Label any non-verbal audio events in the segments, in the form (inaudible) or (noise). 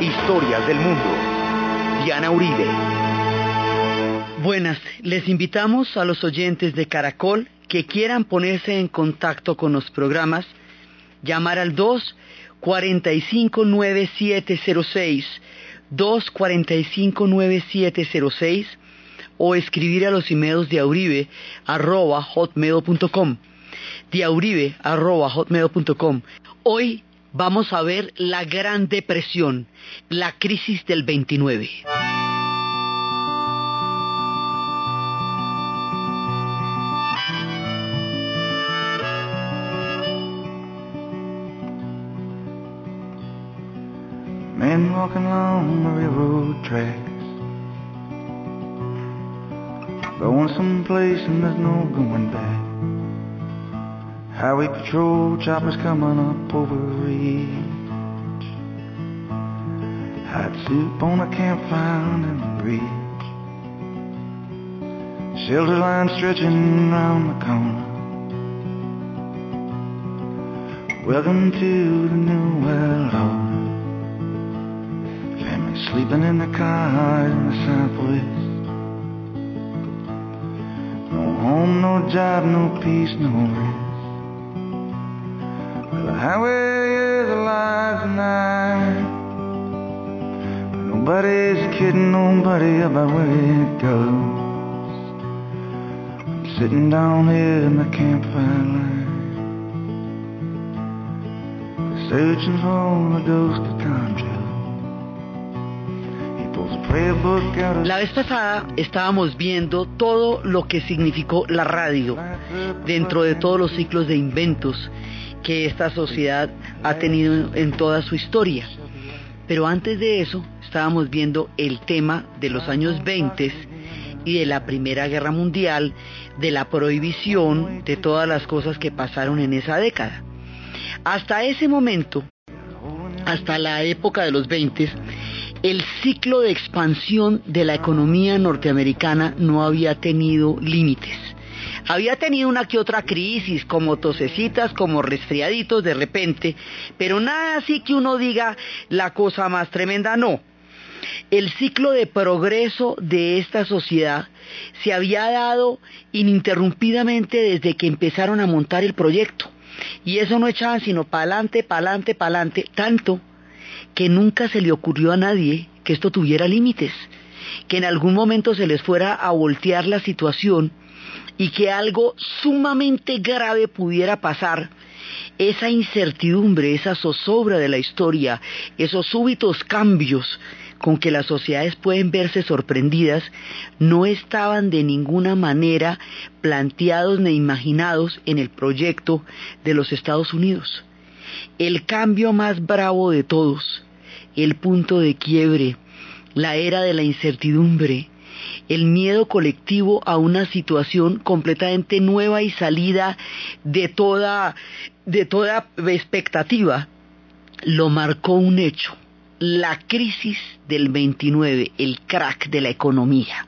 Historias del mundo. Diana Uribe. Buenas, les invitamos a los oyentes de Caracol que quieran ponerse en contacto con los programas, llamar al 2 45 9706 245 9706 o escribir a los emails de auribe arroba hotmail.com diauribe arroba hotmail.com Hoy vamos a ver la Gran Depresión, la crisis del 29. Men walking along the railroad tracks Going someplace and there's no going back Highway patrol choppers coming up over ridge. Hot soup on a campfire in the bridge. Shelter line stretching round the corner. Welcome to the new world order. Family sleeping in the cars in the southwest. No home, no job, no peace, no rest. Highway is alive tonight. Nobody's kidding nobody about where it goes. I'm sitting down here in the campfire. Searching for the ghost of Tom of La vez pasada estábamos viendo todo lo que significó la radio dentro de todos los ciclos de inventos que esta sociedad ha tenido en toda su historia. Pero antes de eso estábamos viendo el tema de los años 20 y de la Primera Guerra Mundial, de la prohibición, de todas las cosas que pasaron en esa década. Hasta ese momento, hasta la época de los 20, el ciclo de expansión de la economía norteamericana no había tenido límites. Había tenido una que otra crisis, como tosecitas, como resfriaditos de repente, pero nada así que uno diga la cosa más tremenda, no. El ciclo de progreso de esta sociedad se había dado ininterrumpidamente desde que empezaron a montar el proyecto. Y eso no echaban sino pa'lante, pa'lante, pa'lante, tanto que nunca se le ocurrió a nadie que esto tuviera límites, que en algún momento se les fuera a voltear la situación y que algo sumamente grave pudiera pasar, esa incertidumbre, esa zozobra de la historia, esos súbitos cambios con que las sociedades pueden verse sorprendidas, no estaban de ninguna manera planteados ni imaginados en el proyecto de los Estados Unidos. El cambio más bravo de todos, el punto de quiebre, la era de la incertidumbre, el miedo colectivo a una situación completamente nueva y salida de toda, de toda expectativa, lo marcó un hecho, la crisis del 29, el crack de la economía.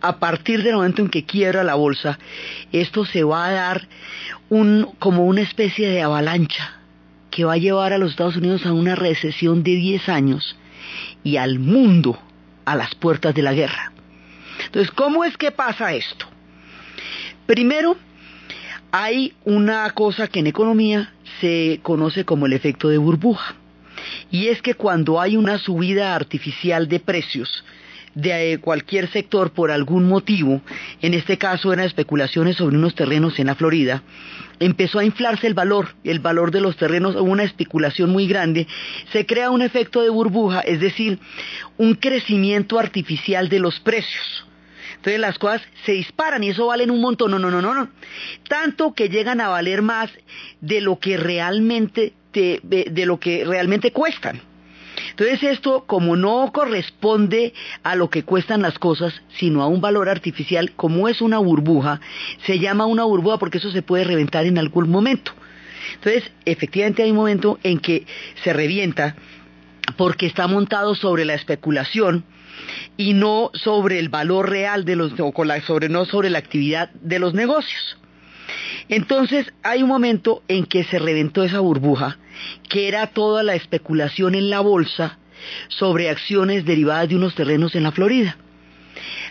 A partir del momento en que quiebra la bolsa, esto se va a dar como una especie de avalancha que va a llevar a los Estados Unidos a una recesión de 10 años y al mundo a las puertas de la guerra. Entonces, ¿cómo es que pasa esto? Primero, hay una cosa que en economía se conoce como el efecto de burbuja. Y es que cuando hay una subida artificial de precios de cualquier sector por algún motivo, en este caso eran especulaciones sobre unos terrenos en la Florida, empezó a inflarse el valor, el valor de los terrenos, una especulación muy grande, se crea un efecto de burbuja, es decir, un crecimiento artificial de los precios. Entonces las cosas se disparan y eso valen un montón, no, no, no, no, no. Tanto que llegan a valer más de lo que realmente, te, de lo que realmente cuestan. Entonces esto, como no corresponde a lo que cuestan las cosas, sino a un valor artificial, como es una burbuja, se llama una burbuja porque eso se puede reventar en algún momento. Entonces, efectivamente hay un momento en que se revienta porque está montado sobre la especulación y no sobre el valor real de los, o sobre, no sobre la actividad de los negocios. Entonces hay un momento en que se reventó esa burbuja que era toda la especulación en la bolsa sobre acciones derivadas de unos terrenos en la Florida.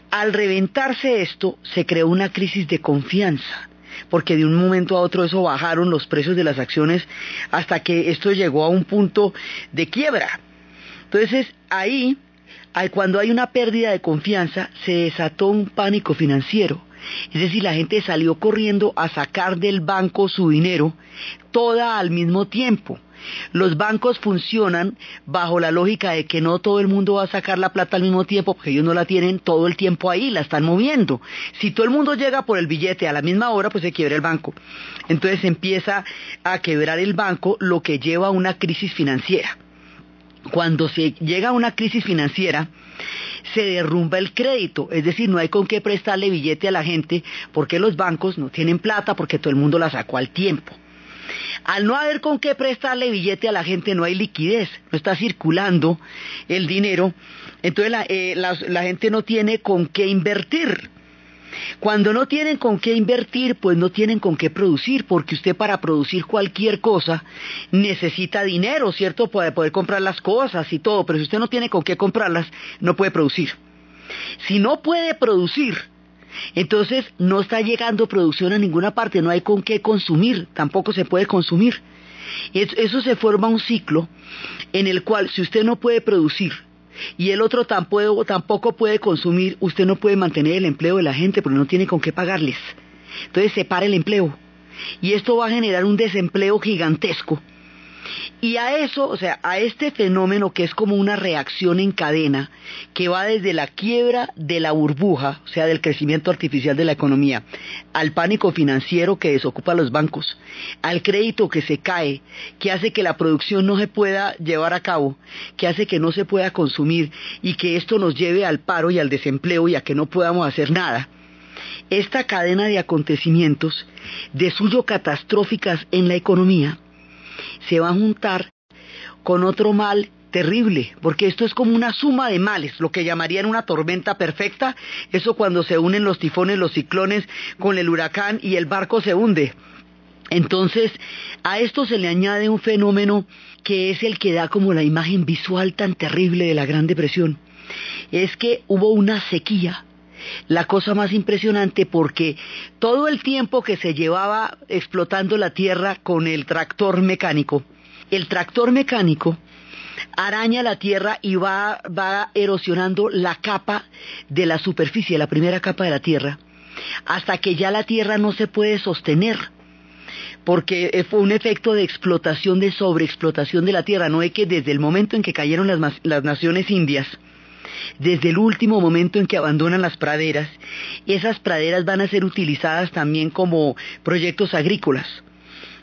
Al reventarse esto, se creó una crisis de confianza, porque de un momento a otro eso bajaron los precios de las acciones hasta que esto llegó a un punto de quiebra. Entonces, ahí, cuando hay una pérdida de confianza, se desató un pánico financiero. Es decir, la gente salió corriendo a sacar del banco su dinero, toda al mismo tiempo. Los bancos funcionan bajo la lógica de que no todo el mundo va a sacar la plata al mismo tiempo, porque ellos no la tienen todo el tiempo ahí, la están moviendo. Si todo el mundo llega por el billete a la misma hora, pues se quiebra el banco. Entonces empieza a quebrar el banco, lo que lleva a una crisis financiera. Cuando se llega a una crisis financiera, se derrumba el crédito, es decir, no hay con qué prestarle billete a la gente porque los bancos no tienen plata porque todo el mundo la sacó al tiempo. Al no haber con qué prestarle billete a la gente, no hay liquidez, no está circulando el dinero, entonces la, eh, la gente no tiene con qué invertir. Cuando no tienen con qué invertir, pues no tienen con qué producir, porque usted para producir cualquier cosa necesita dinero, ¿cierto? Para poder comprar las cosas y todo, pero si usted no tiene con qué comprarlas, no puede producir. Si no puede producir, entonces no está llegando producción a ninguna parte, no hay con qué consumir, tampoco se puede consumir. Eso se forma un ciclo en el cual si usted no puede producir y el otro tampoco, tampoco puede consumir, usted no puede mantener el empleo de la gente porque no tiene con qué pagarles. Entonces se para el empleo. Y esto va a generar un desempleo gigantesco y a eso, o sea, a este fenómeno que es como una reacción en cadena, que va desde la quiebra de la burbuja, o sea, del crecimiento artificial de la economía, al pánico financiero que desocupa los bancos, al crédito que se cae, que hace que la producción no se pueda llevar a cabo, que hace que no se pueda consumir y que esto nos lleve al paro y al desempleo y a que no podamos hacer nada. Esta cadena de acontecimientos, de suyo catastróficas en la economía, se va a juntar con otro mal terrible, porque esto es como una suma de males, lo que llamarían una tormenta perfecta, eso cuando se unen los tifones, los ciclones con el huracán y el barco se hunde. Entonces, a esto se le añade un fenómeno que es el que da como la imagen visual tan terrible de la Gran Depresión. Es que hubo una sequía la cosa más impresionante porque todo el tiempo que se llevaba explotando la tierra con el tractor mecánico, el tractor mecánico araña la tierra y va, erosionando la capa de la superficie, la primera capa de la tierra, hasta que ya la tierra no se puede sostener porque fue un efecto de explotación, de sobreexplotación de la tierra. No es que desde el momento en que cayeron las naciones indias, desde el último momento en que abandonan las praderas, esas praderas van a ser utilizadas también como proyectos agrícolas.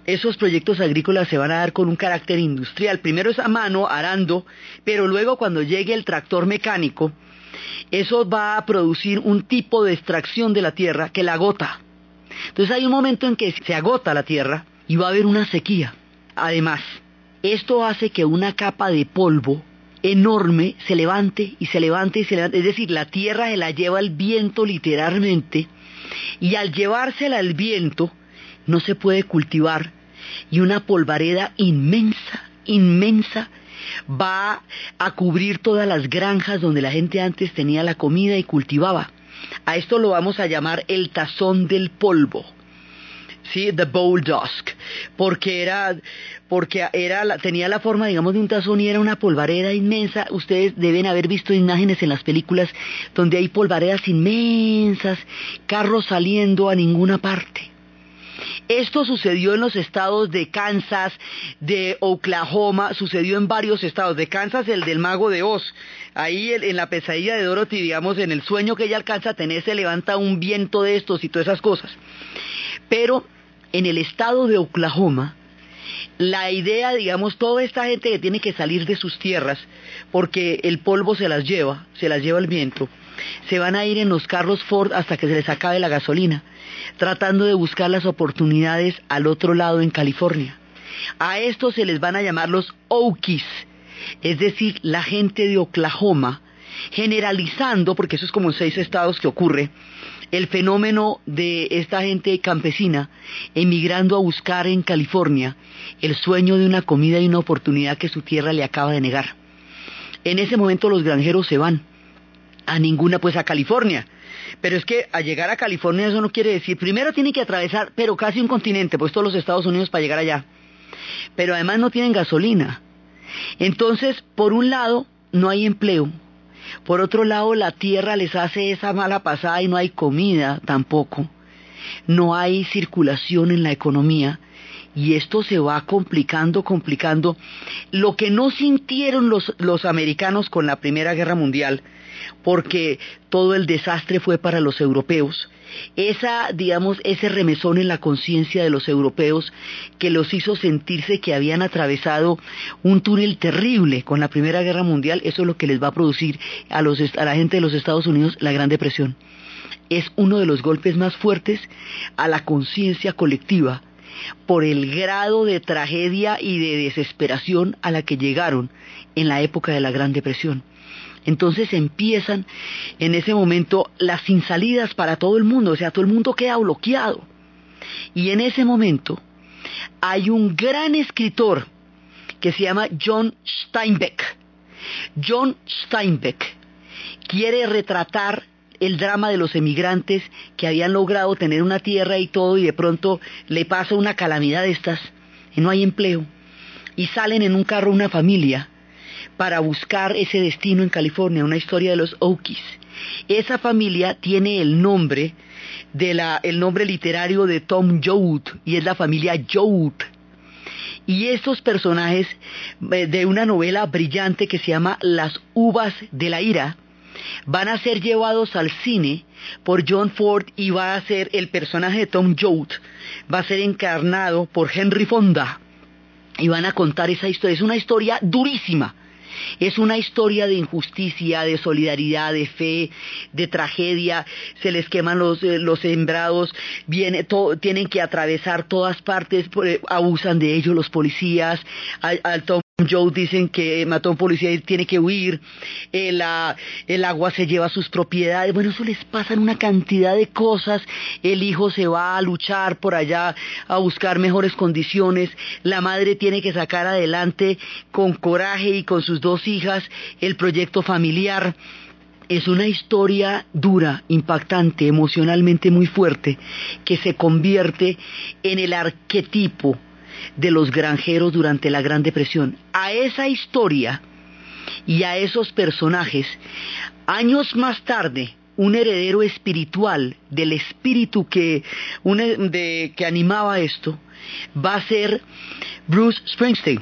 Esos proyectos agrícolas se van a dar con un carácter industrial. Primero es a mano, arando, pero luego cuando llegue el tractor mecánico, eso va a producir un tipo de extracción de la tierra que la agota. Entonces hay un momento en que se agota la tierra y va a haber una sequía. Además, esto hace que una capa de polvo enorme se levante y se levante y se levante. Es decir, la tierra se la lleva el viento literalmente y al llevársela el viento no se puede cultivar y una polvareda inmensa, inmensa va a cubrir todas las granjas donde la gente antes tenía la comida y cultivaba. A esto lo vamos a llamar el tazón del polvo. ¿Sí? The Bowl Dusk, porque era, porque era, tenía la forma, digamos, de un tazón y era una polvareda inmensa. Ustedes deben haber visto imágenes en las películas donde hay polvaredas inmensas, carros saliendo a ninguna parte. Esto sucedió en los estados de Kansas, de Oklahoma, sucedió en varios estados. De Kansas, el del mago de Oz. Ahí en la pesadilla de Dorothy, digamos, en el sueño que ella alcanza a tener, se levanta un viento de estos y todas esas cosas. Pero en el estado de Oklahoma, la idea, digamos, toda esta gente que tiene que salir de sus tierras, porque el polvo se las lleva, se las lleva el viento, se van a ir en los carros Ford hasta que se les acabe la gasolina, tratando de buscar las oportunidades al otro lado en California. A estos se les van a llamar los Okies, es decir, la gente de Oklahoma, generalizando, porque eso es como en seis estados que ocurre, el fenómeno de esta gente campesina emigrando a buscar en California el sueño de una comida y una oportunidad que su tierra le acaba de negar. En ese momento los granjeros se van a ninguna, pues a California. Pero es que al llegar a California eso no quiere decir, primero tienen que atravesar, pero casi un continente, pues todos los Estados Unidos para llegar allá. Pero además no tienen gasolina. Entonces, por un lado, no hay empleo. Por otro lado, la tierra les hace esa mala pasada y no hay comida tampoco. No hay circulación en la economía y esto se va complicando, complicando. Lo que no sintieron los, los americanos con la Primera Guerra Mundial, porque todo el desastre fue para los europeos, esa, digamos, ese remesón en la conciencia de los europeos que los hizo sentirse que habían atravesado un túnel terrible con la Primera Guerra Mundial, eso es lo que les va a producir a, los, a la gente de los Estados Unidos la Gran Depresión. Es uno de los golpes más fuertes a la conciencia colectiva por el grado de tragedia y de desesperación a la que llegaron en la época de la Gran Depresión. Entonces empiezan en ese momento las sin salidas para todo el mundo, o sea, todo el mundo queda bloqueado. Y en ese momento hay un gran escritor que se llama John Steinbeck. John Steinbeck quiere retratar el drama de los emigrantes que habían logrado tener una tierra y todo y de pronto le pasa una calamidad de estas y no hay empleo y salen en un carro una familia para buscar ese destino en California, una historia de los Okies. Esa familia tiene el nombre de nombre literario de Tom Joad y es la familia Joad. Y estos personajes eh, de una novela brillante que se llama Las uvas de la ira van a ser llevados al cine por John Ford y va a ser el personaje de Tom Joad va a ser encarnado por Henry Fonda y van a contar esa historia. Es una historia durísima es una historia de injusticia, de solidaridad, de fe, de tragedia. Se les queman los, eh, los sembrados, viene, tienen que atravesar todas partes, eh, abusan de ellos los policías. Joe dicen que mató a un policía y tiene que huir, el, el, agua se lleva sus propiedades, bueno, eso les pasa en una cantidad de cosas, el hijo se va a luchar por allá a buscar mejores condiciones, la madre tiene que sacar adelante con coraje y con sus dos hijas el proyecto familiar. Es una historia dura, impactante, emocionalmente muy fuerte, que se convierte en el arquetipo de los granjeros durante la Gran Depresión. A esa historia y a esos personajes, años más tarde, un heredero espiritual del espíritu que, que animaba esto, va a ser Bruce Springsteen.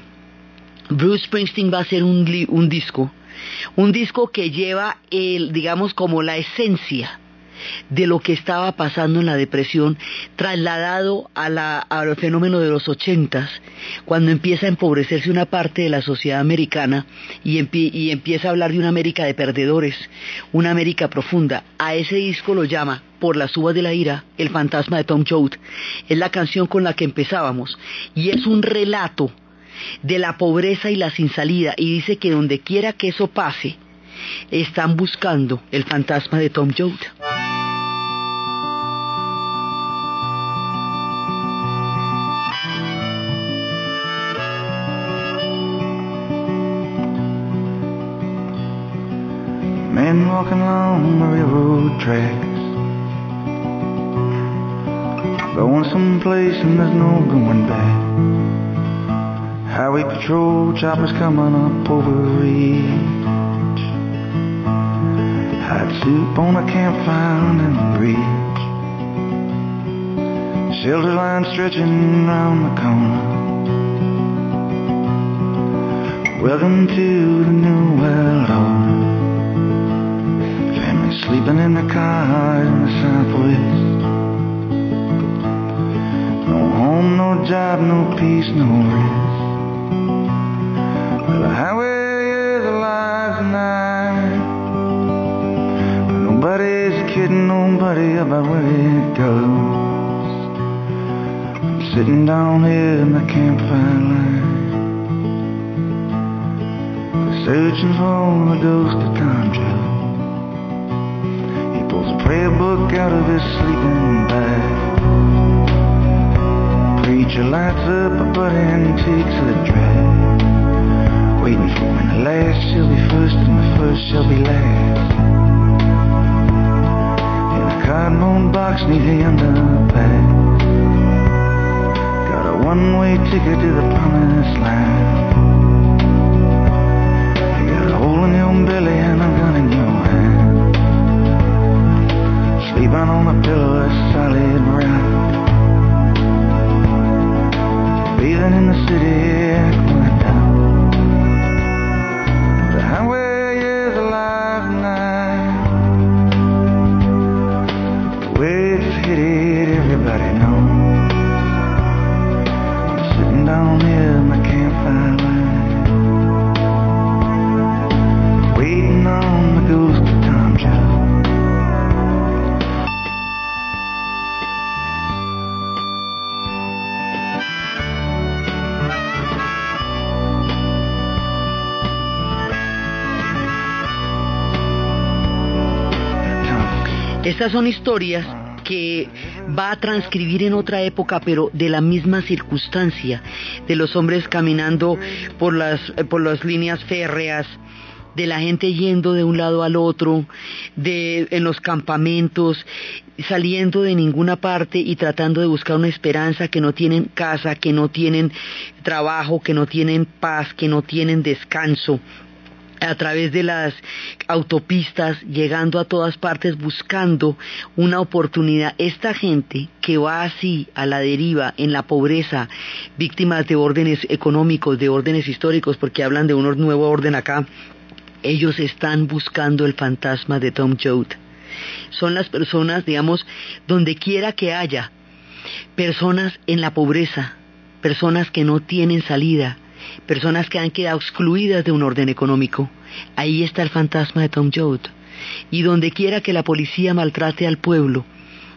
Bruce Springsteen va a ser un, un disco, un disco que lleva el, digamos, como la esencia de lo que estaba pasando en la depresión, trasladado al fenómeno de los ochentas, cuando empieza a empobrecerse una parte de la sociedad americana y, empieza a hablar de una América de perdedores, una América profunda. A ese disco lo llama por las uvas de la ira, El fantasma de Tom Joad. Es la canción con la que empezábamos y es un relato de la pobreza y la sin salida y dice que donde quiera que eso pase, están buscando el fantasma de Tom Joad. Walking along the railroad tracks Going someplace and there's no going back Highway patrol choppers coming up over reach Hot soup on a campfire in the bridge. Shelter line stretching round the corner. Welcome to the new world order. Sleeping in the car in the southwest. No home, no job, no peace, no rest. Well, the highway is alive tonight. Nobody's kidding nobody about where it goes. I'm sitting down here in the campfire line, searching for a ghost of time Joe. Prayer book out of his sleeping bag. Preacher lights up a butt and takes a drag. Waiting for when the last shall be first and the first shall be last. In a cardboard box near the underpass. Got a one-way ticket to the promised land. You got a hole in your belly and Sleeping on a pillow of solid rock. Bathing in the city Estas son historias que va a transcribir en otra época, pero de la misma circunstancia, de los hombres caminando por las, eh, por las líneas férreas, de la gente yendo de un lado al otro, de en los campamentos, saliendo de ninguna parte y tratando de buscar una esperanza que no tienen casa, que no tienen trabajo, que no tienen paz, que no tienen descanso a través de las autopistas, llegando a todas partes, buscando una oportunidad. Esta gente que va así a la deriva, en la pobreza, víctimas de órdenes económicos, de órdenes históricos, porque hablan de un nuevo orden acá, ellos están buscando el fantasma de Tom Joad. Son las personas, digamos, donde quiera que haya, personas en la pobreza, personas que no tienen salida, personas que han quedado excluidas de un orden económico. Ahí está el fantasma de Tom Joad. Y donde quiera que la policía maltrate al pueblo,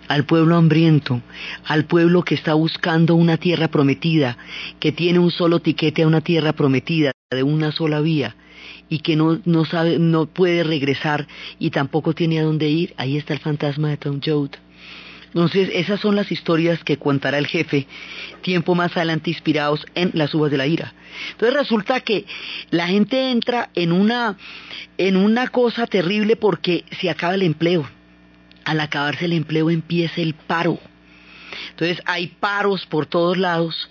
al pueblo hambriento, al pueblo que está buscando una tierra prometida, que tiene un solo tiquete a una tierra prometida de una sola vía y que no, no sabe, no puede regresar y tampoco tiene a dónde ir, ahí está el fantasma de Tom Joad. Entonces, esas son las historias que contará el jefe tiempo más adelante inspirados en las uvas de la ira. Entonces resulta que la gente entra en una, en una cosa terrible porque se acaba el empleo. Al acabarse el empleo empieza el paro. Entonces hay paros por todos lados,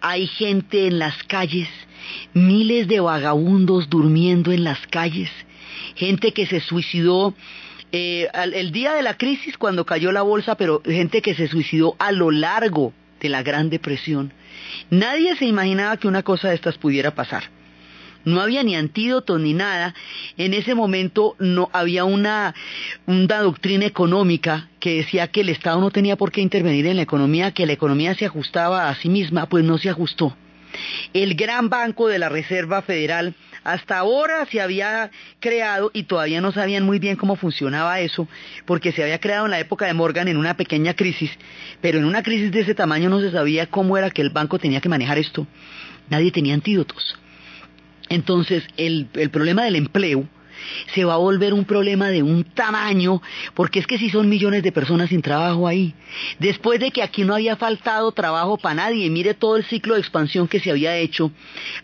hay gente en las calles, miles de vagabundos durmiendo en las calles, gente que se suicidó eh, el día de la crisis cuando cayó la bolsa, pero gente que se suicidó a lo largo de la Gran Depresión. Nadie se imaginaba que una cosa de estas pudiera pasar. No había ni antídoto ni nada. En ese momento no había una, una doctrina económica que decía que el Estado no tenía por qué intervenir en la economía, que la economía se ajustaba a sí misma, pues no se ajustó. El gran banco de la Reserva Federal hasta ahora se había creado y todavía no sabían muy bien cómo funcionaba eso, porque se había creado en la época de Morgan en una pequeña crisis, pero en una crisis de ese tamaño no se sabía cómo era que el banco tenía que manejar esto. Nadie tenía antídotos. Entonces, el, el problema del empleo se va a volver un problema de un tamaño, porque es que si son millones de personas sin trabajo ahí, después de que aquí no había faltado trabajo para nadie, mire todo el ciclo de expansión que se había hecho,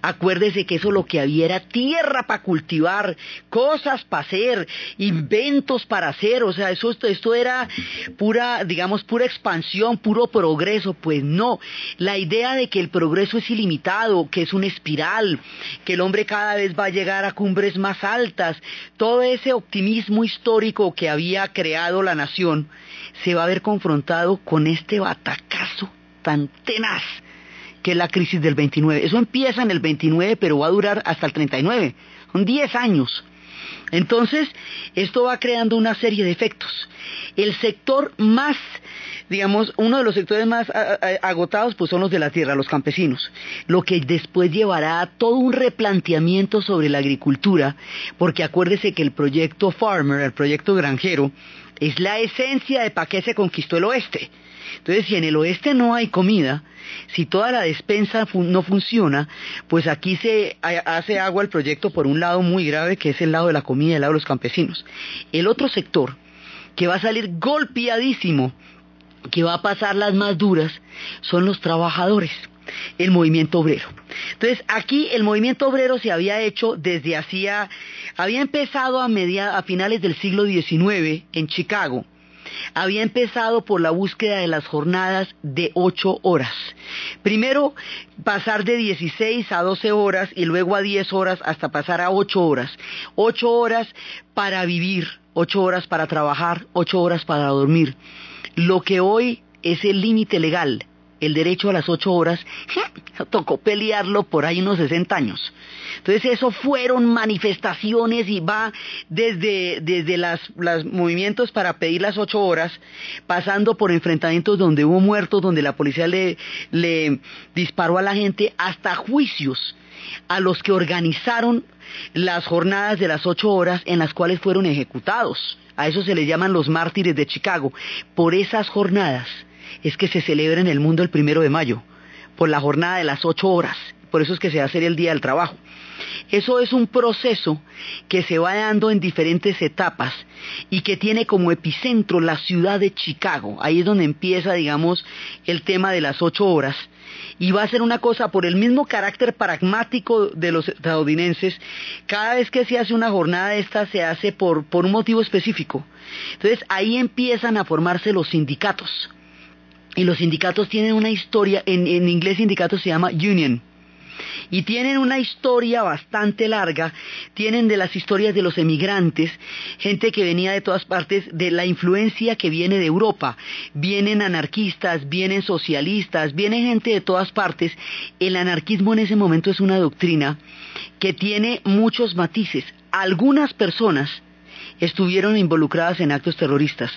acuérdese que eso lo que había era tierra para cultivar, cosas para hacer, inventos para hacer, o sea, eso esto, esto era pura, digamos, pura expansión, puro progreso, pues no, la idea de que el progreso es ilimitado, que es una espiral, que el hombre cada vez va a llegar a cumbres más altas, todo ese optimismo histórico que había creado la nación se va a ver confrontado con este batacazo tan tenaz que es la crisis del 29. Eso empieza en el 29, pero va a durar hasta el 39. Son 10 años. Entonces, esto va creando una serie de efectos. El sector más, digamos, uno de los sectores más agotados, pues son los de la tierra, los campesinos. Lo que después llevará a todo un replanteamiento sobre la agricultura, porque acuérdese que el proyecto Farmer, el proyecto granjero, es la esencia de para qué se conquistó el oeste. Entonces, si en el oeste no hay comida, si toda la despensa no funciona, pues aquí se ha- hace agua el proyecto por un lado muy grave, que es el lado de la comida, el lado de los campesinos. El otro sector, que va a salir golpeadísimo, que va a pasar las más duras, son los trabajadores el movimiento obrero. Entonces, aquí el movimiento obrero se había hecho desde hacía, había empezado a, media, a finales del siglo XIX en Chicago. Había empezado por la búsqueda de las jornadas de ocho horas. Primero pasar de 16 a 12 horas y luego a 10 horas hasta pasar a ocho horas. Ocho horas para vivir, ocho horas para trabajar, ocho horas para dormir. Lo que hoy es el límite legal el derecho a las ocho horas, (laughs) tocó pelearlo por ahí unos 60 años. Entonces eso fueron manifestaciones y va desde, desde los movimientos para pedir las ocho horas, pasando por enfrentamientos donde hubo muertos, donde la policía le, le disparó a la gente, hasta juicios a los que organizaron las jornadas de las ocho horas en las cuales fueron ejecutados. A eso se les llaman los mártires de Chicago. Por esas jornadas es que se celebra en el mundo el primero de mayo, por la jornada de las ocho horas. Por eso es que se hace el Día del Trabajo. Eso es un proceso que se va dando en diferentes etapas y que tiene como epicentro la ciudad de Chicago. Ahí es donde empieza, digamos, el tema de las ocho horas. Y va a ser una cosa por el mismo carácter pragmático de los estadounidenses. Cada vez que se hace una jornada de esta se hace por, por un motivo específico. Entonces ahí empiezan a formarse los sindicatos y los sindicatos tienen una historia, en, inglés sindicato se llama union, y tienen una historia bastante larga, tienen de las historias de los emigrantes, gente que venía de todas partes, de la influencia que viene de Europa, vienen anarquistas, vienen socialistas, viene gente de todas partes, el anarquismo en ese momento es una doctrina que tiene muchos matices, algunas personas estuvieron involucradas en actos terroristas,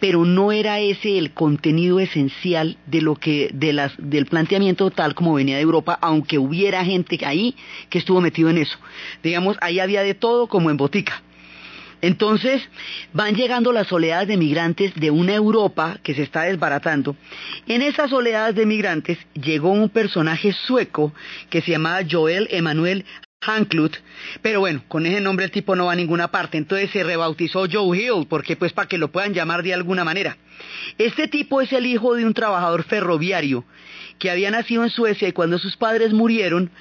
pero no era ese el contenido esencial de lo que del planteamiento tal como venía de Europa, aunque hubiera gente ahí que estuvo metido en eso. Digamos, ahí había de todo como en botica. Entonces van llegando las oleadas de migrantes de una Europa que se está desbaratando. En esas oleadas de migrantes llegó un personaje sueco que se llamaba Joel Emanuel Hanklut, pero bueno, con ese nombre el tipo no va a ninguna parte, entonces se rebautizó Joe Hill, porque pues para que lo puedan llamar de alguna manera. Este tipo es el hijo de un trabajador ferroviario que había nacido en Suecia y cuando sus padres murieron,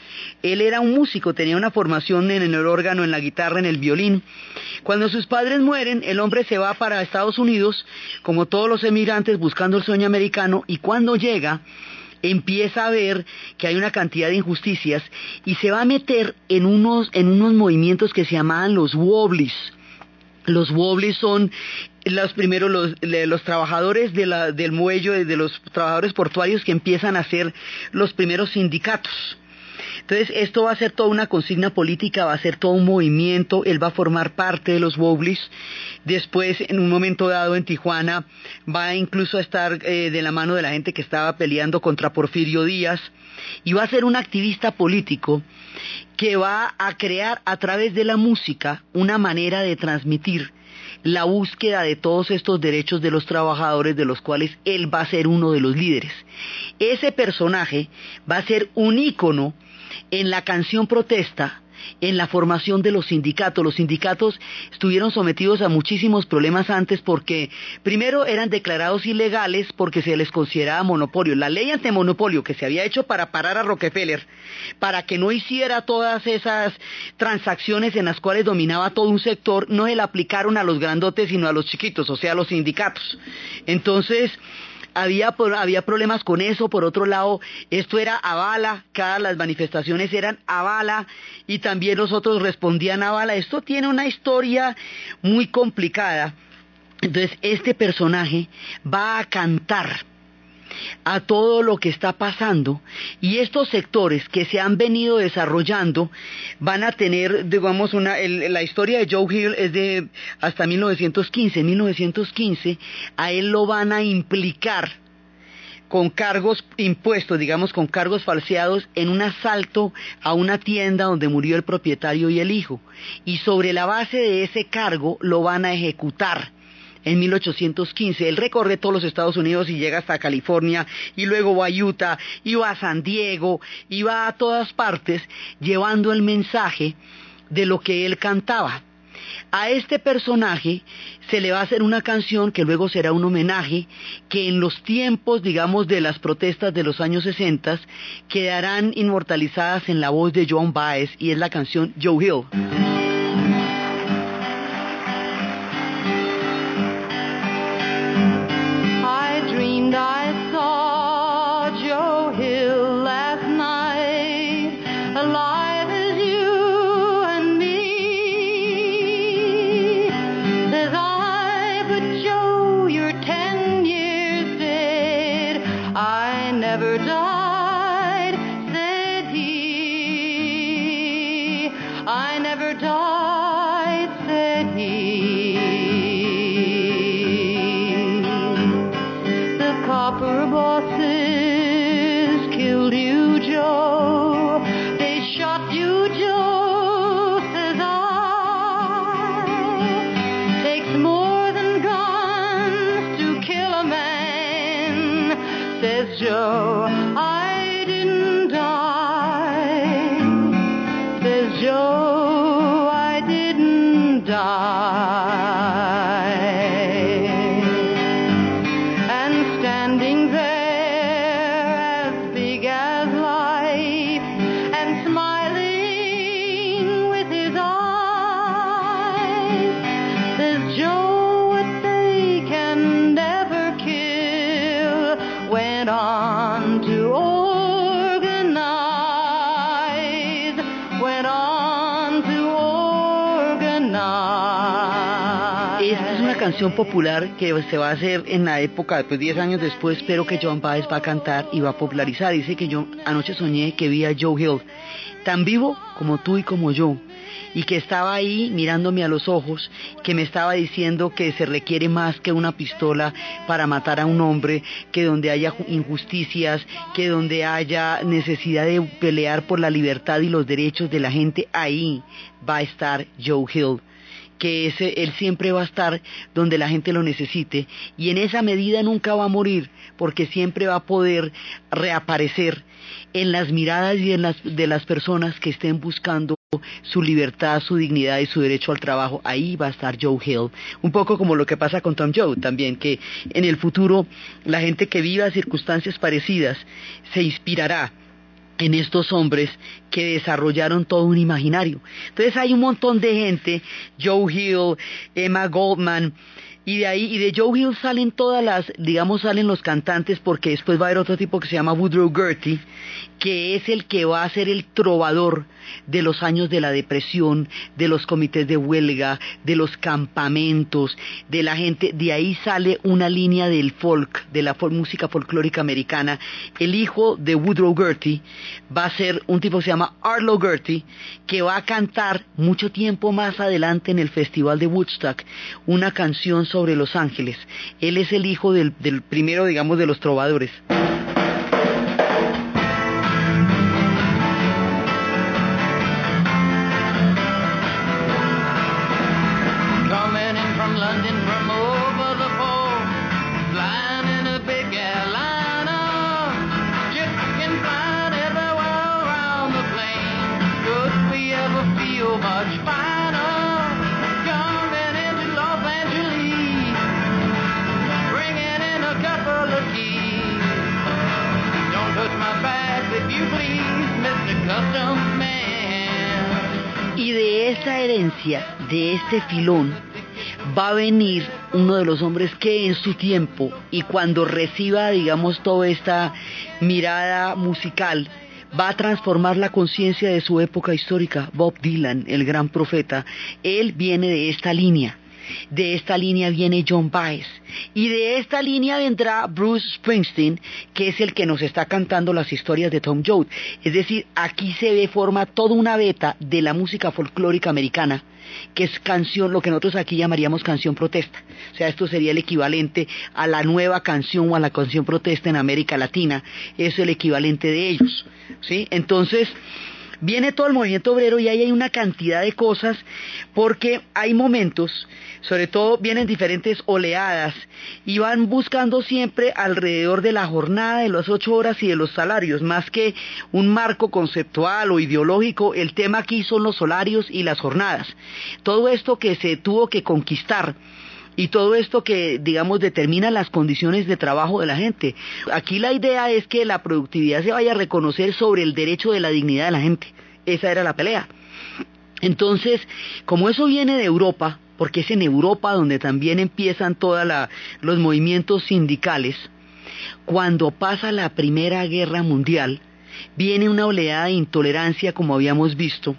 él era un músico, tenía una formación en el órgano, en la guitarra, en el violín. Cuando sus padres mueren, el hombre se va para Estados Unidos, como todos los emigrantes, buscando el sueño americano, y cuando llega, empieza a ver que hay una cantidad de injusticias y se va a meter en unos, en unos movimientos que se llamaban los wobblies. Los wobblies son los primeros, los, trabajadores del muelle, de los trabajadores portuarios que empiezan a ser los primeros sindicatos. Entonces, esto va a ser toda una consigna política, va a ser todo un movimiento, él va a formar parte de los Wobblies. Después, en un momento dado en Tijuana, va incluso a estar eh, de la mano de la gente que estaba peleando contra Porfirio Díaz y va a ser un activista político que va a crear a través de la música una manera de transmitir la búsqueda de todos estos derechos de los trabajadores de los cuales él va a ser uno de los líderes. Ese personaje va a ser un ícono en la canción protesta, en la formación de los sindicatos. Los sindicatos estuvieron sometidos a muchísimos problemas antes porque primero eran declarados ilegales porque se les consideraba monopolio. La ley antimonopolio que se había hecho para parar a Rockefeller, para que no hiciera todas esas transacciones en las cuales dominaba todo un sector, no se la aplicaron a los grandotes sino a los chiquitos, o sea, a los sindicatos. Entonces, había, había problemas con eso, por otro lado, esto era a bala, cada las manifestaciones eran a bala y también los otros respondían a bala. Esto tiene una historia muy complicada. Entonces, este personaje va a cantar a todo lo que está pasando y estos sectores que se han venido desarrollando van a tener, digamos, la historia de Joe Hill es de hasta 1915. En 1915 a él lo van a implicar con cargos impuestos, digamos, con cargos falseados en un asalto a una tienda donde murió el propietario y el hijo. Y sobre la base de ese cargo lo van a ejecutar en 1815. Él recorre todos los Estados Unidos y llega hasta California y luego va a Utah y va a San Diego y va a todas partes llevando el mensaje de lo que él cantaba. A este personaje se le va a hacer una canción que luego será un homenaje que en los tiempos, digamos, de las protestas de los años 60 quedarán inmortalizadas en la voz de John Baez y es la canción Joe Hill. died, said he. Canción popular que se va a hacer en la época, después 10 años después, pero que John Baez va a cantar y va a popularizar. Dice que yo anoche soñé que vi a Joe Hill, tan vivo como tú y como yo, y que estaba ahí mirándome a los ojos, que me estaba diciendo que se requiere más que una pistola para matar a un hombre, que donde haya injusticias, que donde haya necesidad de pelear por la libertad y los derechos de la gente, ahí va a estar Joe Hill que ese, él siempre va a estar donde la gente lo necesite y en esa medida nunca va a morir porque siempre va a poder reaparecer en las miradas y en las, de las personas que estén buscando su libertad, su dignidad y su derecho al trabajo, ahí va a estar Joe Hill. Un poco como lo que pasa con Tom Joe también, que en el futuro la gente que viva circunstancias parecidas se inspirará en estos hombres que desarrollaron todo un imaginario. Entonces hay un montón de gente, Joe Hill, Emma Goldman, y de ahí, y de Joe Hill salen todas las, digamos, salen los cantantes, porque después va a haber otro tipo que se llama Woodrow Gertie, que es el que va a ser el trovador de los años de la depresión, de los comités de huelga, de los campamentos, de la gente, de ahí sale una línea del folk, de la música folclórica americana. El hijo de Woodrow Gertie va a ser un tipo que se llama Arlo Gertie, que va a cantar mucho tiempo más adelante en el Festival de Woodstock una canción sobre Los Ángeles. Él es el hijo del, del primero, digamos, de los trovadores. Y de esa herencia, de este filón, va a venir uno de los hombres que en su tiempo y cuando reciba, digamos, toda esta mirada musical, va a transformar la conciencia de su época histórica, Bob Dylan, el gran profeta. Él viene de esta línea. De esta línea viene John Baez. Y de esta línea vendrá Bruce Springsteen, que es el que nos está cantando las historias de Tom Joad. Es decir, aquí se ve forma toda una beta de la música folclórica americana, que es canción, lo que nosotros aquí llamaríamos canción protesta. O sea, esto sería el equivalente a la nueva canción o a la canción protesta en América Latina. Es el equivalente de ellos. ¿sí? Entonces, viene todo el movimiento obrero y ahí hay una cantidad de cosas porque hay momentos, sobre todo vienen diferentes oleadas y van buscando siempre alrededor de la jornada, de las ocho horas y de los salarios, más que un marco conceptual o ideológico, el tema aquí son los salarios y las jornadas. Todo esto que se tuvo que conquistar y todo esto que, digamos, determina las condiciones de trabajo de la gente. Aquí la idea es que la productividad se vaya a reconocer sobre el derecho de la dignidad de la gente. Esa era la pelea. Entonces, como eso viene de Europa, porque es en Europa donde también empiezan todos los movimientos sindicales, cuando pasa la Primera Guerra Mundial, viene una oleada de intolerancia como habíamos visto,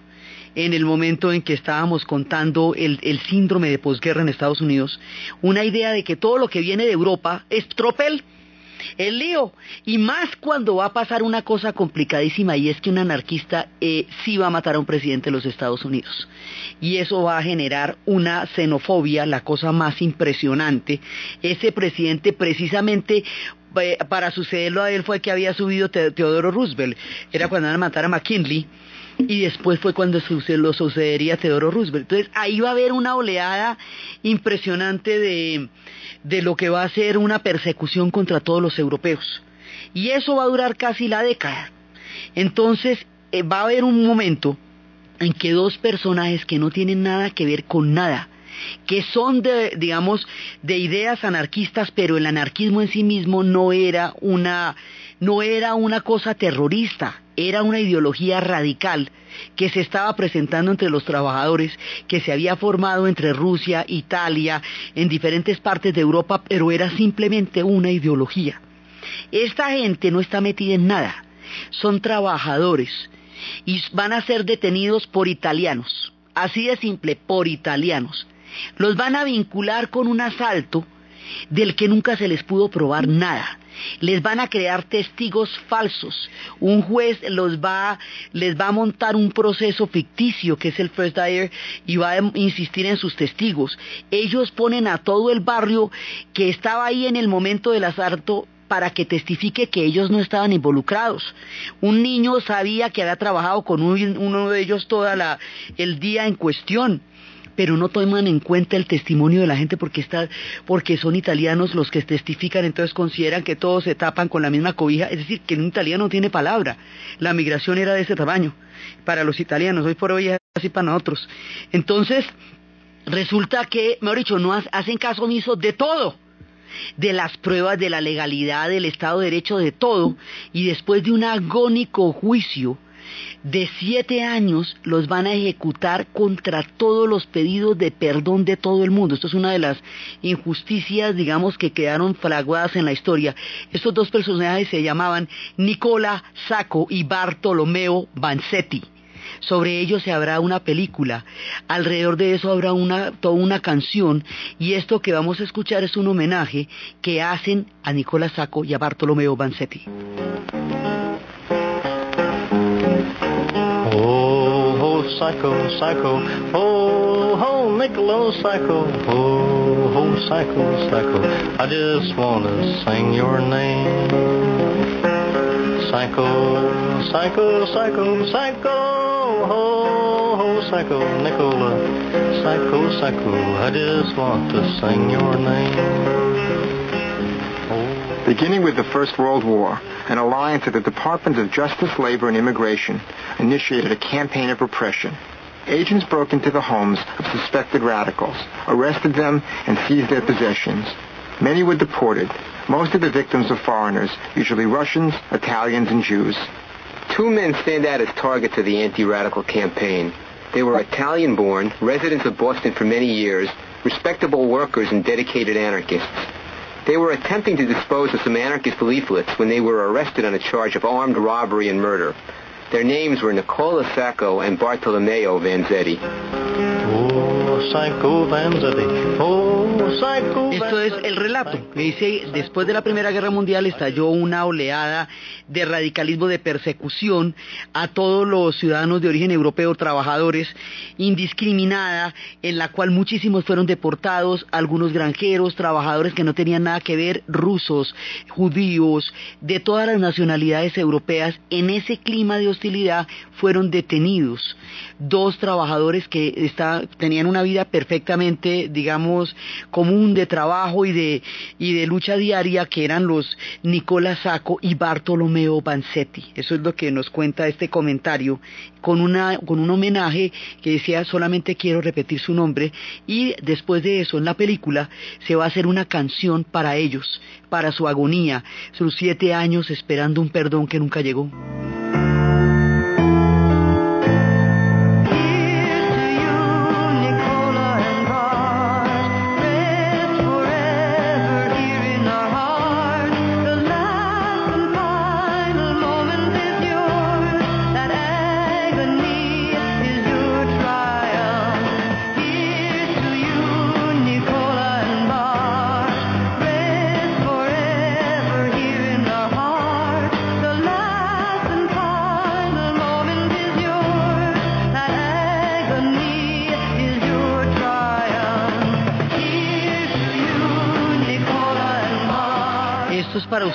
en el momento en que estábamos contando el, síndrome de posguerra en Estados Unidos, una idea de que todo lo que viene de Europa es tropel, el lío, y más cuando va a pasar una cosa complicadísima y es que un anarquista eh, sí va a matar a un presidente de los Estados Unidos. Y eso va a generar una xenofobia, la cosa más impresionante. Ese presidente precisamente eh, para sucederlo a él fue que había subido Teodoro Roosevelt, era cuando a matar a McKinley y después fue cuando lo sucedería Teodoro Roosevelt. Entonces ahí va a haber una oleada impresionante de, de lo que va a ser una persecución contra todos los europeos. Y eso va a durar casi la década. Entonces eh, va a haber un momento en que dos personajes que no tienen nada que ver con nada, que son de, digamos, de ideas anarquistas, pero el anarquismo en sí mismo no era una, no era una cosa terrorista, era una ideología radical que se estaba presentando entre los trabajadores, que se había formado entre Rusia, Italia, en diferentes partes de Europa, pero era simplemente una ideología. Esta gente no está metida en nada, son trabajadores y van a ser detenidos por italianos, así de simple, por italianos. Los van a vincular con un asalto del que nunca se les pudo probar nada les van a crear testigos falsos. Un juez los va, les va a montar un proceso ficticio que es el first hire y va a insistir en sus testigos. Ellos ponen a todo el barrio que estaba ahí en el momento del asalto para que testifique que ellos no estaban involucrados. Un niño sabía que había trabajado con uno de ellos todo el día en cuestión pero no toman en cuenta el testimonio de la gente porque porque son italianos los que testifican, entonces consideran que todos se tapan con la misma cobija, es decir, que un italiano no tiene palabra. La migración era de ese tamaño para los italianos, hoy por hoy es así para nosotros. Entonces, resulta que, mejor dicho, no hacen caso omiso de todo de las pruebas de la legalidad del Estado de Derecho de todo y después de un agónico juicio de siete años los van a ejecutar contra todos los pedidos de perdón de todo el mundo. Esto es una de las injusticias, digamos, que quedaron fraguadas en la historia. Estos dos personajes se llamaban Nicola Sacco y Bartolomeo Vanzetti. Sobre ellos se habrá una película, alrededor de eso habrá una, toda una canción y esto que vamos a escuchar es un homenaje que hacen a Nicola Sacco y a Bartolomeo Vanzetti. Psycho, psycho, ho, ho, Niccolo, psycho, ho, ho, psycho, psycho. I just wanna sing your name. Psycho, psycho, psycho, psycho, ho, ho, psycho, Nicola, psycho, psycho. I just want to sing your name. Beginning with the First World War, an alliance of the Departments of Justice, Labor, and Immigration initiated a campaign of repression. Agents broke into the homes of suspected radicals, arrested them, and seized their possessions. Many were deported. Most of the victims were foreigners, usually Russians, Italians, and Jews. Two men stand out as targets of the anti-radical campaign. They were Italian-born, residents of Boston for many years, respectable workers and dedicated anarchists. They were attempting to dispose of some anarchist leaflets when they were arrested on a charge of armed robbery and murder. Their names were Nicola Sacco and Bartolomeo Vanzetti. Oh, Sacco Vanzetti. Oh, Esto es el relato que dice, después de la Primera Guerra Mundial estalló una oleada de radicalismo, de persecución a todos los ciudadanos de origen europeo, trabajadores, indiscriminada, en la cual muchísimos fueron deportados, algunos granjeros, trabajadores que no tenían nada que ver, rusos, judíos, de todas las nacionalidades europeas, en ese clima de hostilidad fueron detenidos. Dos trabajadores que tenían una vida perfectamente, digamos, común de trabajo y de, y de lucha diaria, que eran los Nicola Sacco y Bartolomeo Vanzetti. Eso es lo que nos cuenta este comentario, con, una, con un homenaje que decía solamente quiero repetir su nombre, y después de eso en la película se va a hacer una canción para ellos, para su agonía, sus siete años esperando un perdón que nunca llegó.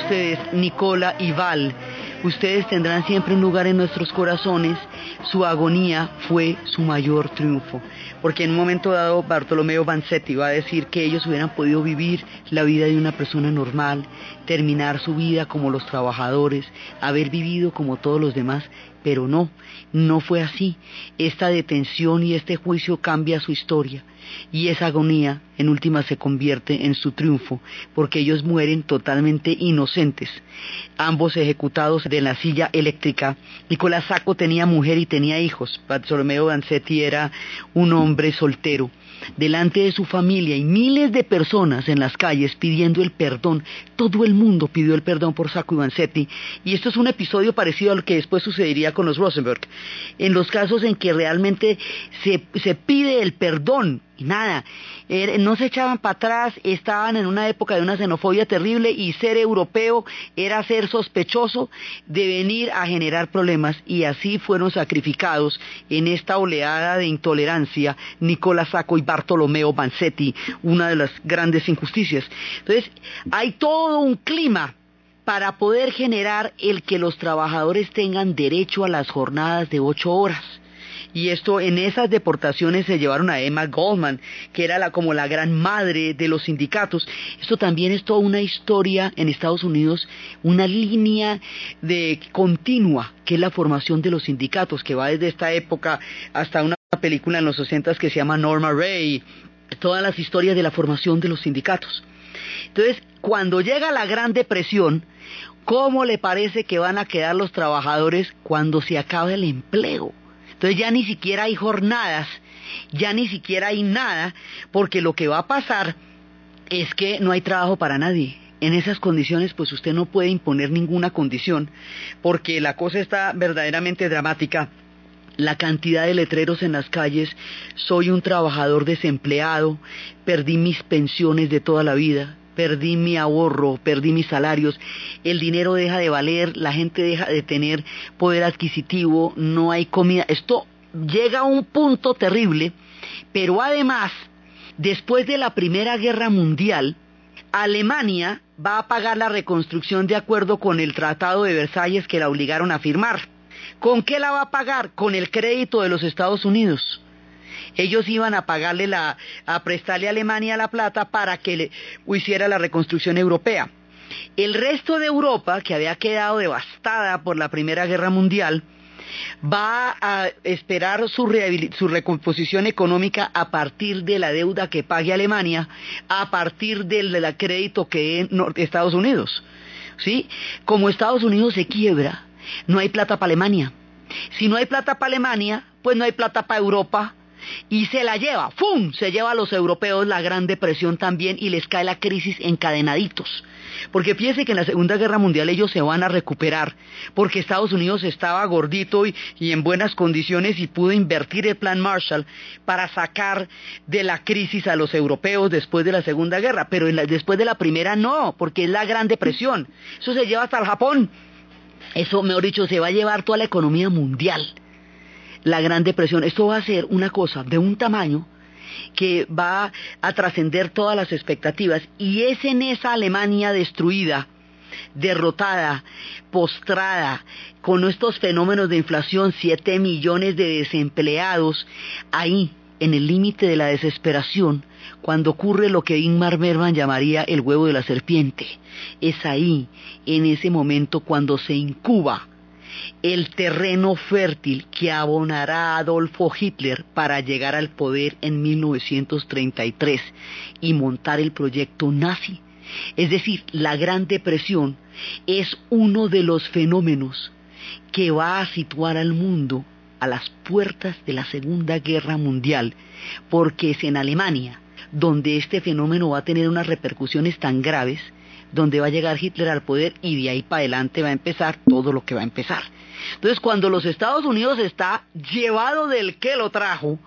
Ustedes, Nicola y Val. Ustedes tendrán siempre un lugar en nuestros corazones. Su agonía fue su mayor triunfo. Porque en un momento dado Bartolomeo Vanzetti va a decir que ellos hubieran podido vivir la vida de una persona normal, terminar su vida como los trabajadores, haber vivido como todos los demás, pero no, no fue así. Esta detención y este juicio cambia su historia y esa agonía en última se convierte en su triunfo, porque ellos mueren totalmente inocentes, ambos ejecutados de la silla eléctrica. Nicolás Sacco tenía mujer y tenía hijos, Bartolomeo Vanzetti era un hombre soltero delante de su familia y miles de personas en las calles pidiendo el perdón. Todo el mundo pidió el perdón por Sacco y Vanzetti. Y esto es un episodio parecido a lo que después sucedería con los Rosenberg. En los casos en que realmente se, pide el perdón nada, er, no se echaban para atrás, estaban en una época de una xenofobia terrible y ser europeo era ser sospechoso de venir a generar problemas y así fueron sacrificados en esta oleada de intolerancia Nicolás Sacco y Bartolomeo Vanzetti, una de las grandes injusticias. Entonces, hay todo un clima para poder generar el que los trabajadores tengan derecho a las jornadas de ocho horas y esto en esas deportaciones se llevaron a Emma Goldman, que era la, como la gran madre de los sindicatos. Esto también es toda una historia en Estados Unidos, una línea de continua, que es la formación de los sindicatos, que va desde esta época hasta una película en los 60 que se llama Norma Ray, todas las historias de la formación de los sindicatos. Entonces, cuando llega la Gran Depresión, ¿cómo le parece que van a quedar los trabajadores cuando se acabe el empleo? Entonces ya ni siquiera hay jornadas, ya ni siquiera hay nada, porque lo que va a pasar es que no hay trabajo para nadie. En esas condiciones, pues usted no puede imponer ninguna condición, porque la cosa está verdaderamente dramática. La cantidad de letreros en las calles, soy un trabajador desempleado, perdí mis pensiones de toda la vida, perdí mi ahorro, perdí mis salarios, el dinero deja de valer, la gente deja de tener poder adquisitivo, no hay comida. Esto llega a un punto terrible, pero además, después de la Primera Guerra Mundial, Alemania va a pagar la reconstrucción de acuerdo con el Tratado de Versalles que la obligaron a firmar. ¿Con qué la va a pagar? Con el crédito de los Estados Unidos ellos iban a pagarle la, a prestarle a Alemania la plata para que hiciera la reconstrucción europea. El resto de Europa, que había quedado devastada por la Primera Guerra Mundial, va a esperar su, su, recomposición económica a partir de la deuda que pague Alemania, a partir del, crédito que dé Estados Unidos. ¿Sí? Como Estados Unidos se quiebra, no hay plata para Alemania. Si no hay plata para Alemania, pues no hay plata para Europa, y se la lleva, ¡fum! Se lleva a los europeos la Gran Depresión también y les cae la crisis encadenaditos. Porque fíjese que en la Segunda Guerra Mundial ellos se van a recuperar, porque Estados Unidos estaba gordito y, en buenas condiciones y pudo invertir el plan Marshall para sacar de la crisis a los europeos después de la Segunda Guerra, pero después de la Primera no, porque es la Gran Depresión. Eso se lleva hasta el Japón. Eso, mejor dicho, se va a llevar toda la economía mundial. La Gran Depresión. Esto va a ser una cosa de un tamaño que va a trascender todas las expectativas y es en esa Alemania destruida, derrotada, postrada, con estos fenómenos de inflación, siete millones de desempleados, ahí, en el límite de la desesperación, cuando ocurre lo que Ingmar Bergman llamaría el huevo de la serpiente. Es ahí, en ese momento, cuando se incuba el terreno fértil que abonará a Adolfo Hitler para llegar al poder en 1933 y montar el proyecto nazi. Es decir, la Gran Depresión es uno de los fenómenos que va a situar al mundo a las puertas de la Segunda Guerra Mundial, porque es en Alemania donde este fenómeno va a tener unas repercusiones tan graves donde va a llegar Hitler al poder y de ahí para adelante va a empezar todo lo que va a empezar. Entonces, cuando los Estados Unidos está llevado del que lo trajo,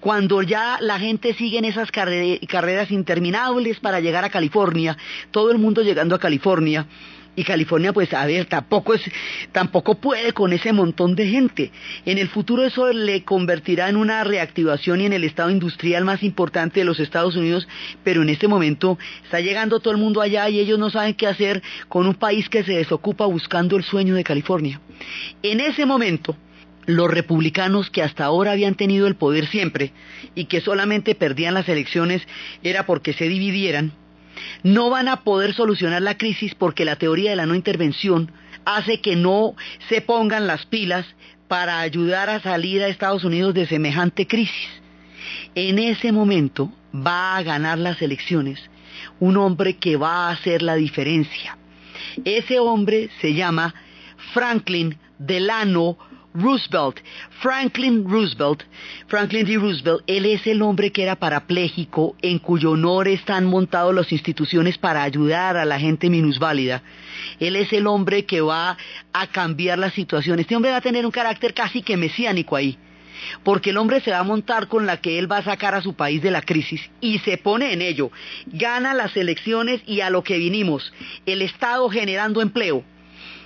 cuando ya la gente sigue en esas carreras interminables para llegar a California, todo el mundo llegando a California, y California, pues a ver, tampoco es, tampoco puede con ese montón de gente. En el futuro eso le convertirá en una reactivación y en el estado industrial más importante de los Estados Unidos, pero en este momento está llegando todo el mundo allá y ellos no saben qué hacer con un país que se desocupa buscando el sueño de California. En ese momento, los republicanos que hasta ahora habían tenido el poder siempre y que solamente perdían las elecciones era porque se dividieran, no van a poder solucionar la crisis porque la teoría de la no intervención hace que no se pongan las pilas para ayudar a salir a Estados Unidos de semejante crisis. En ese momento va a ganar las elecciones un hombre que va a hacer la diferencia. Ese hombre se llama Franklin Delano Roosevelt, Franklin Roosevelt, Franklin D. Roosevelt, él es el hombre que era parapléjico, en cuyo honor están montados las instituciones para ayudar a la gente minusválida. Él es el hombre que va a cambiar la situación. Este hombre va a tener un carácter casi que mesiánico ahí porque el hombre se va a montar con la que él va a sacar a su país de la crisis y se pone en ello, gana las elecciones y a lo que vinimos, el Estado generando empleo.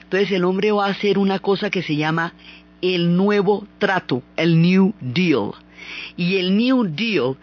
Entonces el hombre va a hacer una cosa que se llama el nuevo trato, el New Deal. Y el New Deal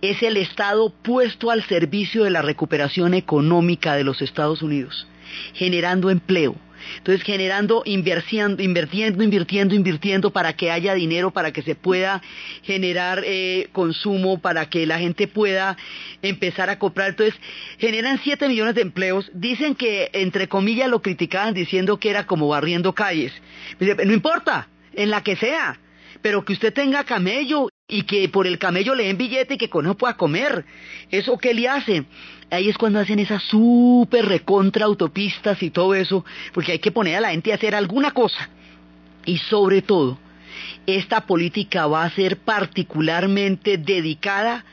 es el Estado puesto al servicio de la recuperación económica de los Estados Unidos, generando empleo. Entonces, generando, invirtiendo, invirtiendo, invirtiendo, invirtiendo para que haya dinero, para que se pueda generar eh, consumo, para que la gente pueda empezar a comprar. Entonces, generan 7 millones de empleos. Dicen que, entre comillas, lo criticaban diciendo que era como barriendo calles. No importa, en la que sea, pero que usted tenga camello y que por el camello le den billete y que con eso pueda comer. ¿Eso qué le hace? Ahí es cuando hacen esas súper recontra autopistas y todo eso, porque hay que poner a la gente a hacer alguna cosa. Y sobre todo, esta política va a ser particularmente dedicada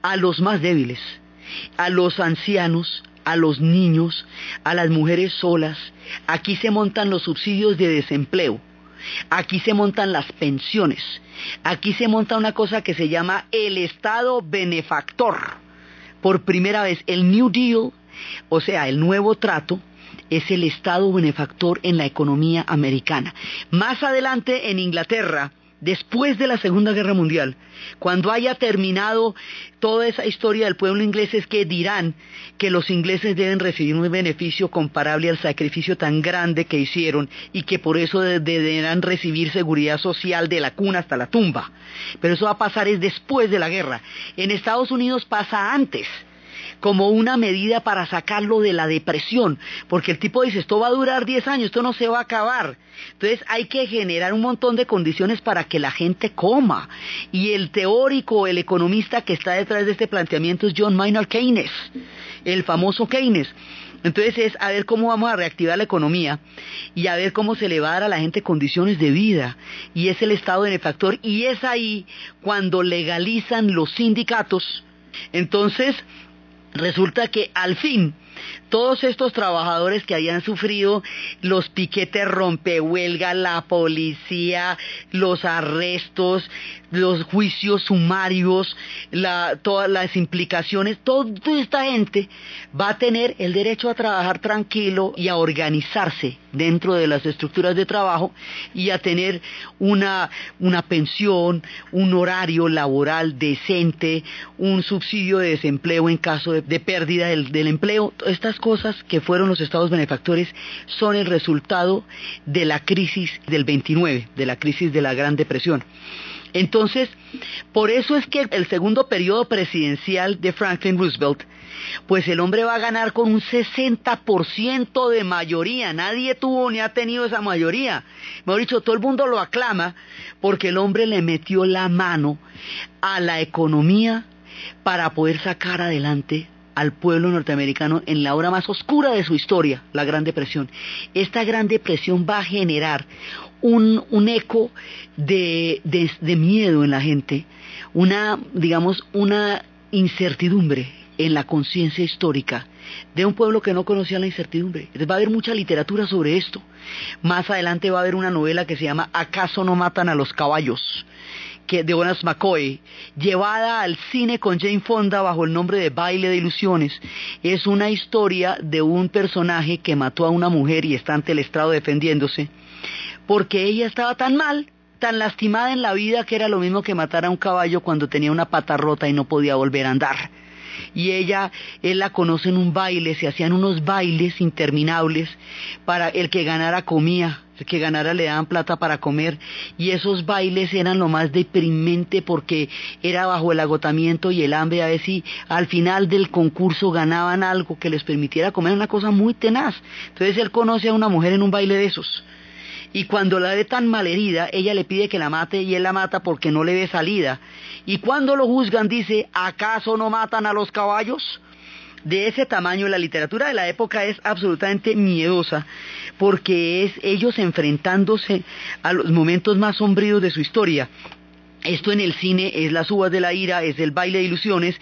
a los más débiles, a los ancianos, a los niños, a las mujeres solas. Aquí se montan los subsidios de desempleo Aquí se montan las pensiones. Aquí se monta una cosa que se llama el Estado benefactor. Por primera vez, el New Deal, o sea, el nuevo trato, es el Estado benefactor en la economía americana. Más adelante en Inglaterra, después de la Segunda Guerra Mundial, cuando haya terminado toda esa historia del pueblo inglés, es que dirán que los ingleses deben recibir un beneficio comparable al sacrificio tan grande que hicieron y que por eso deberán recibir seguridad social de la cuna hasta la tumba. Pero eso va a pasar es después de la guerra. En Estados Unidos pasa antes como una medida para sacarlo de la depresión, porque el tipo dice, esto va a durar 10 años, esto no se va a acabar. Entonces hay que generar un montón de condiciones para que la gente coma. Y el teórico, el economista que está detrás de este planteamiento es John Maynard Keynes, el famoso Keynes. Entonces es a ver cómo vamos a reactivar la economía y a ver cómo se le va a dar a la gente condiciones de vida. Y es el Estado benefactor. Y es ahí cuando legalizan los sindicatos. Entonces resulta que al fin todos estos trabajadores que habían sufrido los piquetes rompehuelga, la policía, los arrestos, los juicios sumarios, todas las implicaciones, toda esta gente va a tener el derecho a trabajar tranquilo y a organizarse dentro de las estructuras de trabajo y a tener una, pensión, un horario laboral decente, un subsidio de desempleo en caso de, pérdida del, del empleo. Estas cosas que fueron los estados benefactores son el resultado de la crisis del 29, de la crisis de la Gran Depresión. Entonces, por eso es que el segundo periodo presidencial de Franklin Roosevelt, pues el hombre va a ganar con un 60% de mayoría. Nadie tuvo ni ha tenido esa mayoría. Mejor dicho, todo el mundo lo aclama porque el hombre le metió la mano a la economía para poder sacar adelante al pueblo norteamericano en la hora más oscura de su historia, la Gran Depresión. Esta Gran Depresión va a generar un, eco de, de, miedo en la gente, una, digamos, una incertidumbre en la conciencia histórica de un pueblo que no conocía la incertidumbre. va a haber mucha literatura sobre esto. Más adelante va a haber una novela que se llama ¿Acaso no matan a los caballos? De Jonas McCoy, llevada al cine con Jane Fonda bajo el nombre de Baile de Ilusiones, es una historia de un personaje que mató a una mujer y está ante el estrado defendiéndose, porque ella estaba tan mal, tan lastimada en la vida que era lo mismo que matar a un caballo cuando tenía una pata rota y no podía volver a andar y ella, él la conoce en un baile, se hacían unos bailes interminables para el que ganara comía, el que ganara le daban plata para comer y esos bailes eran lo más deprimente porque era bajo el agotamiento y el hambre a ver si al final del concurso ganaban algo que les permitiera comer una cosa muy tenaz. Entonces él conoce a una mujer en un baile de esos y cuando la ve tan malherida, ella le pide que la mate y él la mata porque no le ve salida. Y cuando lo juzgan dice, ¿acaso no matan a los caballos? De ese tamaño la literatura de la época es absolutamente miedosa porque es ellos enfrentándose a los momentos más sombríos de su historia. Esto en el cine es las uvas de la ira, es el baile de ilusiones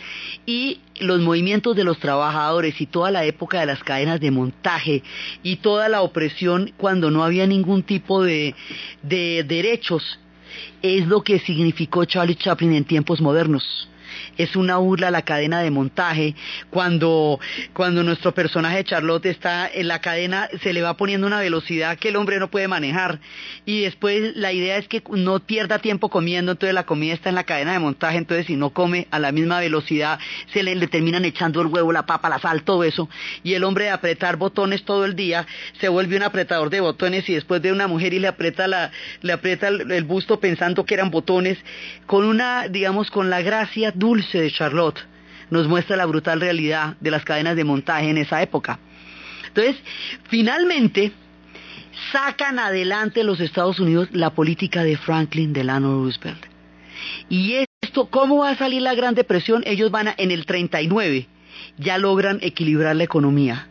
y los movimientos de los trabajadores y toda la época de las cadenas de montaje y toda la opresión cuando no había ningún tipo de, de derechos es lo que significó Charlie Chaplin en tiempos modernos es una burla a la cadena de montaje. Cuando, cuando nuestro personaje Charlotte está en la cadena, se le va poniendo una velocidad que el hombre no puede manejar. Y después la idea es que no pierda tiempo comiendo, entonces la comida está en la cadena de montaje, entonces si no come a la misma velocidad, se le, terminan echando el huevo, la papa, la sal, todo eso. Y el hombre de apretar botones todo el día se vuelve un apretador de botones y después de una mujer y le aprieta, le aprieta el busto pensando que eran botones, con una, digamos, con la gracia dulce de Charlotte nos muestra la brutal realidad de las cadenas de montaje en esa época. Entonces, finalmente, sacan adelante los Estados Unidos la política de Franklin Delano Roosevelt. Y esto, ¿cómo va a salir la Gran Depresión? Ellos van a, en el 39, ya logran equilibrar la economía.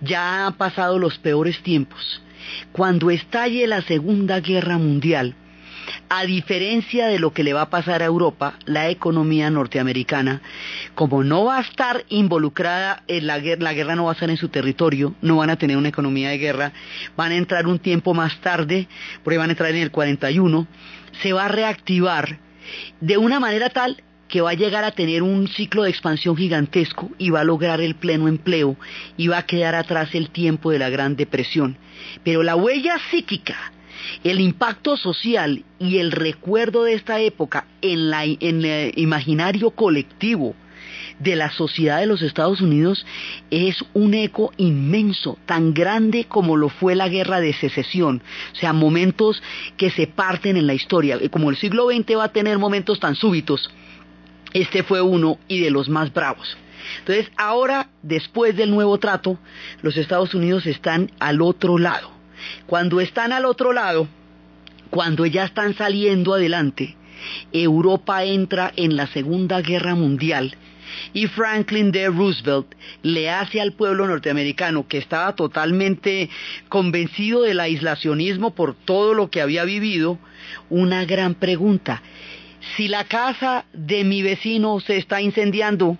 Ya han pasado los peores tiempos. Cuando estalle la Segunda Guerra Mundial, a diferencia de lo que le va a pasar a Europa, la economía norteamericana, como no va a estar involucrada en la guerra, la guerra no va a estar en su territorio, no van a tener una economía de guerra, van a entrar un tiempo más tarde, porque van a entrar en el 41, se va a reactivar de una manera tal que va a llegar a tener un ciclo de expansión gigantesco y va a lograr el pleno empleo y va a quedar atrás el tiempo de la Gran Depresión. Pero la huella psíquica el impacto social y el recuerdo de esta época en, el imaginario colectivo de la sociedad de los Estados Unidos es un eco inmenso, tan grande como lo fue la guerra de secesión, o sea, momentos que se parten en la historia, como el siglo XX va a tener momentos tan súbitos, Este fue uno y de los más bravos. Entonces, ahora, después del nuevo trato, los Estados Unidos están al otro lado. Cuando están al otro lado, cuando ya están saliendo adelante, Europa entra en la Segunda Guerra Mundial y Franklin D. Roosevelt le hace al pueblo norteamericano que estaba totalmente convencido del aislacionismo por todo lo que había vivido, una gran pregunta. Si la casa de mi vecino se está incendiando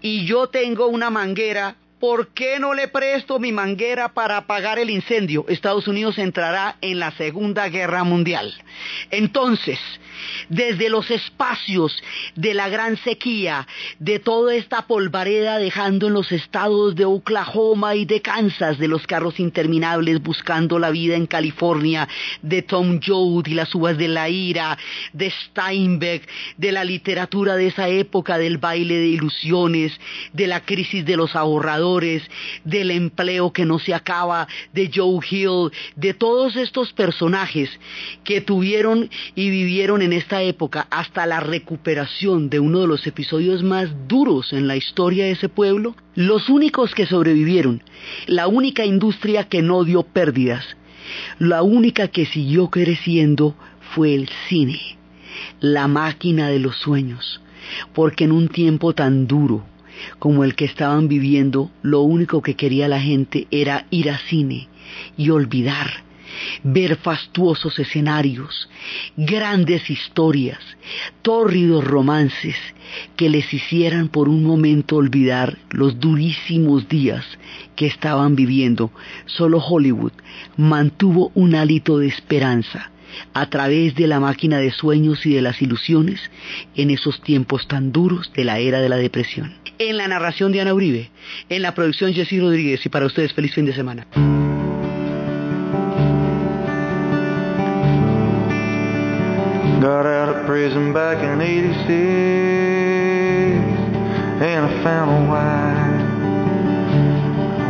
y yo tengo una manguera, ¿por qué no le presto mi manguera para apagar el incendio? Estados Unidos entrará en la Segunda Guerra Mundial. Entonces, desde los espacios de la gran sequía, de toda esta polvareda dejando en los estados de Oklahoma y de Kansas, de los carros interminables buscando la vida en California, de Tom Joad y las uvas de la ira, de Steinbeck, de la literatura de esa época, del baile de ilusiones, de la crisis de los ahorradores, del empleo que no se acaba, de Joe Hill, de todos estos personajes que tuvieron y vivieron en esta época hasta la recuperación de uno de los episodios más duros en la historia de ese pueblo, los únicos que sobrevivieron, la única industria que no dio pérdidas, la única que siguió creciendo fue el cine, la máquina de los sueños, porque en un tiempo tan duro como el que estaban viviendo, lo único que quería la gente era ir a cine y olvidar ver fastuosos escenarios, grandes historias, tórridos romances que les hicieran por un momento olvidar los durísimos días que estaban viviendo. Solo Hollywood mantuvo un hálito de esperanza a través de la máquina de sueños y de las ilusiones en esos tiempos tan duros de la era de la depresión. En la narración de Ana Uribe, en la producción Jessy Rodríguez y para ustedes feliz fin de semana. Prison back in 86 And I found a I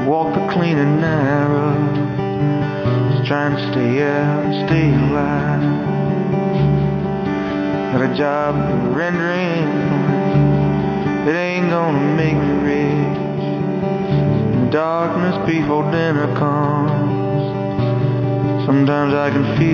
Walked the clean and narrow. Just trying to stay out and stay alive. Got a job rendering. It ain't gonna make me rich. In the darkness before dinner comes. Sometimes I can feel